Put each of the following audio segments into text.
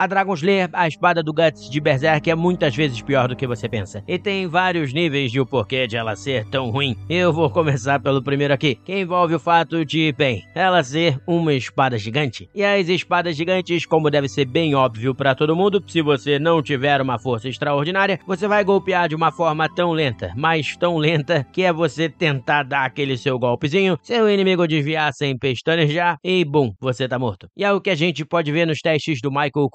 A Dragon Slayer, a espada do Guts de Berserk, é muitas vezes pior do que você pensa. E tem vários níveis de o porquê de ela ser tão ruim. Eu vou começar pelo primeiro aqui, que envolve o fato de, bem, ela ser uma espada gigante. E as espadas gigantes, como deve ser bem óbvio para todo mundo, se você não tiver uma força extraordinária, você vai golpear de uma forma tão lenta, mas tão lenta que é você tentar dar aquele seu golpezinho, seu inimigo desviar sem pestanejar e bum, você tá morto. E é o que a gente pode ver nos testes do Michael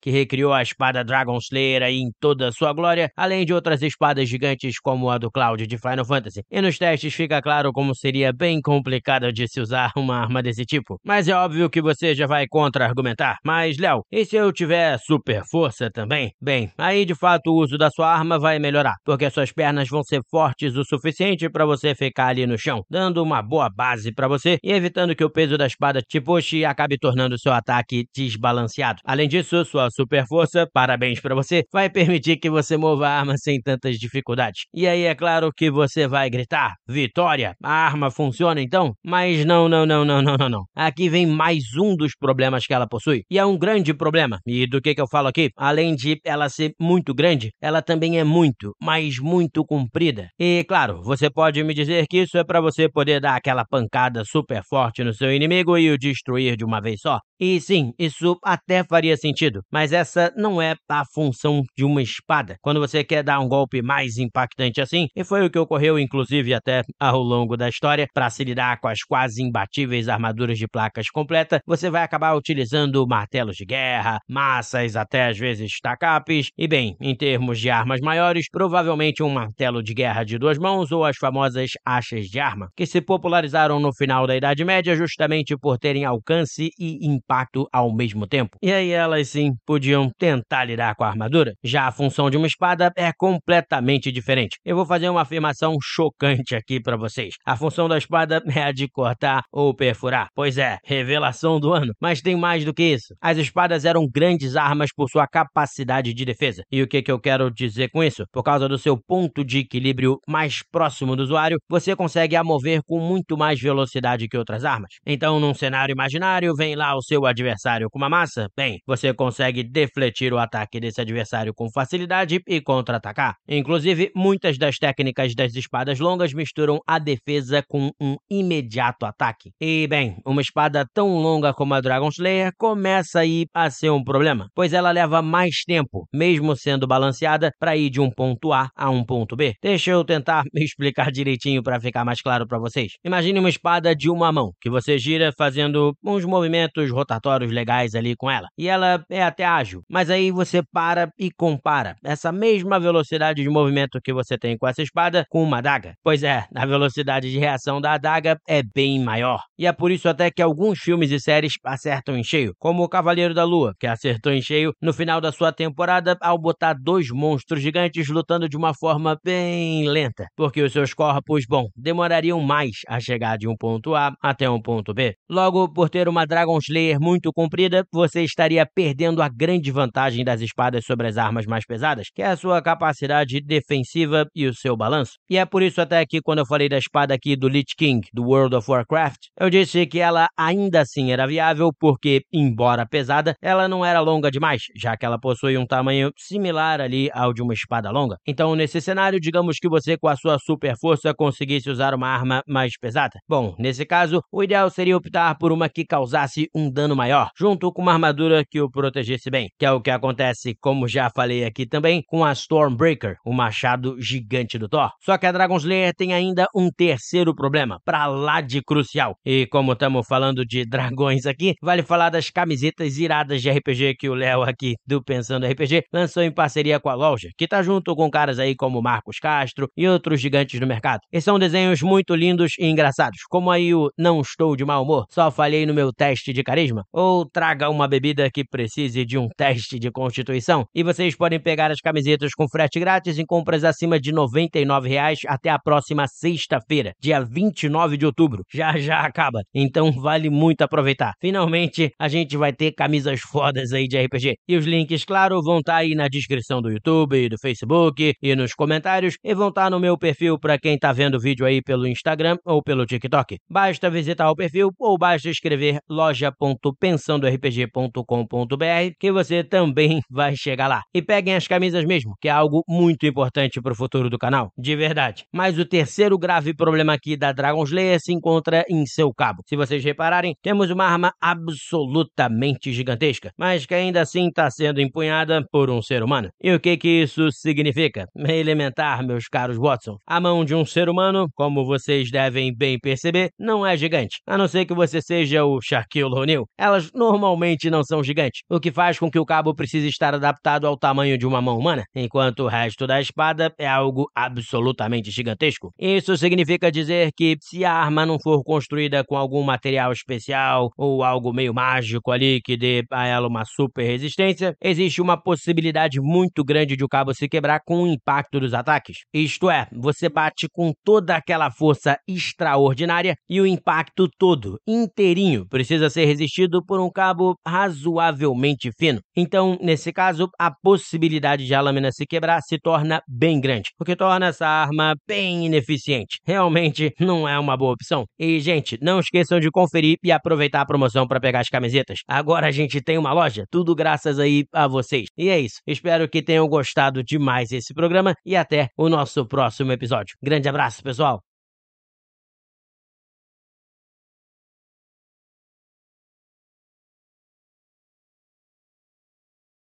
Que recriou a espada Dragon Slayer em toda a sua glória, além de outras espadas gigantes como a do Cloud de Final Fantasy. E nos testes fica claro como seria bem complicado de se usar uma arma desse tipo. Mas é óbvio que você já vai contra-argumentar. Mas, Léo, e se eu tiver super força também? Bem, aí de fato o uso da sua arma vai melhorar, porque suas pernas vão ser fortes o suficiente para você ficar ali no chão, dando uma boa base para você e evitando que o peso da espada te puxe e acabe tornando seu ataque desbalanceado. Além disso, sua super força, parabéns para você, vai permitir que você mova a arma sem tantas dificuldades. E aí é claro que você vai gritar: "Vitória! A arma funciona então?" Mas não, não, não, não, não, não, não. Aqui vem mais um dos problemas que ela possui. E é um grande problema. E do que que eu falo aqui? Além de ela ser muito grande, ela também é muito, mas muito comprida. E claro, você pode me dizer que isso é para você poder dar aquela pancada super forte no seu inimigo e o destruir de uma vez só. E sim, isso até faria sentido, mas essa não é a função de uma espada. Quando você quer dar um golpe mais impactante assim, e foi o que ocorreu inclusive até ao longo da história, para se lidar com as quase imbatíveis armaduras de placas completa, você vai acabar utilizando martelos de guerra, massas, até às vezes tacapes, e bem, em termos de armas maiores, provavelmente um martelo de guerra de duas mãos ou as famosas achas de arma, que se popularizaram no final da Idade Média justamente por terem alcance e impacto ao mesmo tempo. E aí elas sim podiam tentar lidar com a armadura. Já a função de uma espada é completamente diferente. Eu vou fazer uma afirmação chocante aqui para vocês. A função da espada é a de cortar ou perfurar. Pois é, revelação do ano. Mas tem mais do que isso. As espadas eram grandes armas por sua capacidade de defesa. E o que, que eu quero dizer com isso? Por causa do seu ponto de equilíbrio mais próximo do usuário, você consegue a mover com muito mais velocidade que outras armas. Então, num cenário imaginário, vem lá o seu adversário com uma massa, bem, você consegue defletir o ataque desse adversário com facilidade e contra-atacar. Inclusive, muitas das técnicas das espadas longas misturam a defesa com um imediato ataque. E bem, uma espada tão longa como a Dragon Slayer começa aí a ser um problema, pois ela leva mais tempo, mesmo sendo balanceada, para ir de um ponto A a um ponto B. Deixa eu tentar me explicar direitinho para ficar mais claro para vocês. Imagine uma espada de uma mão, que você gira fazendo uns movimentos rotatórios legais ali com ela. E ela é até ágil, mas aí você para e compara essa mesma velocidade de movimento que você tem com essa espada com uma adaga. Pois é, a velocidade de reação da adaga é bem maior. E é por isso até que alguns filmes e séries acertam em cheio, como o Cavaleiro da Lua, que acertou em cheio no final da sua temporada ao botar dois monstros gigantes lutando de uma forma bem lenta, porque os seus corpos, bom, demorariam mais a chegar de um ponto A até um ponto B. Logo, por ter uma Dragon Slayer muito comprida, você estaria perdendo a grande vantagem das espadas sobre as armas mais pesadas, que é a sua capacidade defensiva e o seu balanço. E é por isso até que quando eu falei da espada aqui do Lich King, do World of Warcraft, eu disse que ela ainda assim era viável porque, embora pesada, ela não era longa demais, já que ela possui um tamanho similar ali ao de uma espada longa. Então, nesse cenário, digamos que você com a sua super força conseguisse usar uma arma mais pesada. Bom, nesse caso, o ideal seria optar por uma que causasse um dano maior, junto com uma armadura que o protegesse bem, que é o que acontece, como já falei aqui também, com a Stormbreaker, o machado gigante do Thor. Só que a Dragon Slayer tem ainda um terceiro problema, pra lá de crucial. E como estamos falando de dragões aqui, vale falar das camisetas iradas de RPG que o Léo aqui do Pensando RPG lançou em parceria com a loja, que tá junto com caras aí como Marcos Castro e outros gigantes do mercado. E são desenhos muito lindos e engraçados, como aí o Não Estou de Mau Humor, só falhei no meu teste de carisma, ou Traga uma bebida que precise de um teste de constituição. E vocês podem pegar as camisetas com frete grátis em compras acima de R$ 99,00 até a próxima sexta-feira, dia 29 de outubro. Já já acaba, então vale muito aproveitar. Finalmente, a gente vai ter camisas fodas aí de RPG. E os links, claro, vão estar tá aí na descrição do YouTube, do Facebook e nos comentários e vão estar tá no meu perfil para quem tá vendo o vídeo aí pelo Instagram ou pelo TikTok. Basta visitar o perfil ou basta escrever loja.pensandorpg.com.br que você também vai chegar lá. E peguem as camisas mesmo, que é algo muito importante para o futuro do canal, de verdade. Mas o terceiro grave problema aqui da Dragon Slayer se encontra em seu cabo. Se vocês repararem, temos uma arma absolutamente gigantesca, mas que ainda assim está sendo empunhada por um ser humano. E o que que isso significa? Elementar, meus caros Watson. A mão de um ser humano, como vocês devem bem perceber, não é gigante, a não ser que você seja o Shaquille O'Neal. Elas normalmente não são gigantes, o que faz com que o cabo precise estar adaptado ao tamanho de uma mão humana, enquanto o resto da espada é algo absolutamente gigantesco. Isso significa dizer que se a arma não for construída com algum material especial ou algo meio mágico ali que dê a ela uma super resistência, existe uma possibilidade muito grande de o cabo se quebrar com o impacto dos ataques. Isto é, você bate com toda aquela força extraordinária e o impacto todo, inteirinho, precisa ser resistido por um cabo razoavelmente fino. Então, nesse caso, a possibilidade de a lâmina se quebrar se torna bem grande, o que torna essa arma bem ineficiente. Realmente não é uma boa opção. E, gente, não esqueçam de conferir e aproveitar a promoção para pegar as camisetas. Agora a gente tem uma loja, tudo graças aí a vocês. E é isso. Espero que tenham gostado demais desse programa e até o nosso próximo episódio. Grande abraço, pessoal!